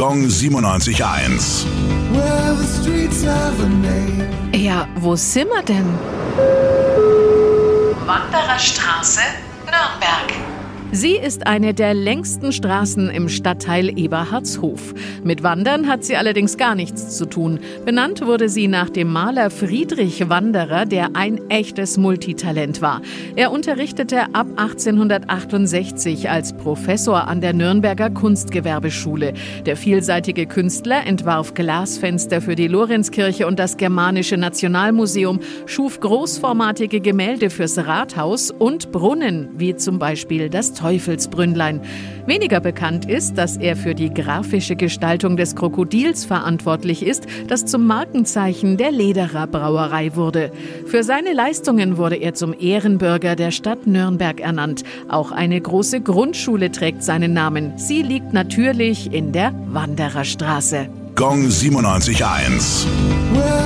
Gong 97.1. Well, the streets have a name. Ja, wo sind wir denn? Wandererstraße, Nürnberg. Sie ist eine der längsten Straßen im Stadtteil Eberhardshof. Mit Wandern hat sie allerdings gar nichts zu tun. Benannt wurde sie nach dem Maler Friedrich Wanderer, der ein echtes Multitalent war. Er unterrichtete ab 1868 als Professor an der Nürnberger Kunstgewerbeschule. Der vielseitige Künstler entwarf Glasfenster für die Lorenzkirche und das Germanische Nationalmuseum, schuf großformatige Gemälde fürs Rathaus und Brunnen, wie zum Beispiel das Teufelsbrünnlein. Weniger bekannt ist, dass er für die grafische Gestaltung des Krokodils verantwortlich ist, das zum Markenzeichen der Lederer Brauerei wurde. Für seine Leistungen wurde er zum Ehrenbürger der Stadt Nürnberg ernannt. Auch eine große Grundschule trägt seinen Namen. Sie liegt natürlich in der Wandererstraße. Gong 97.1. Well,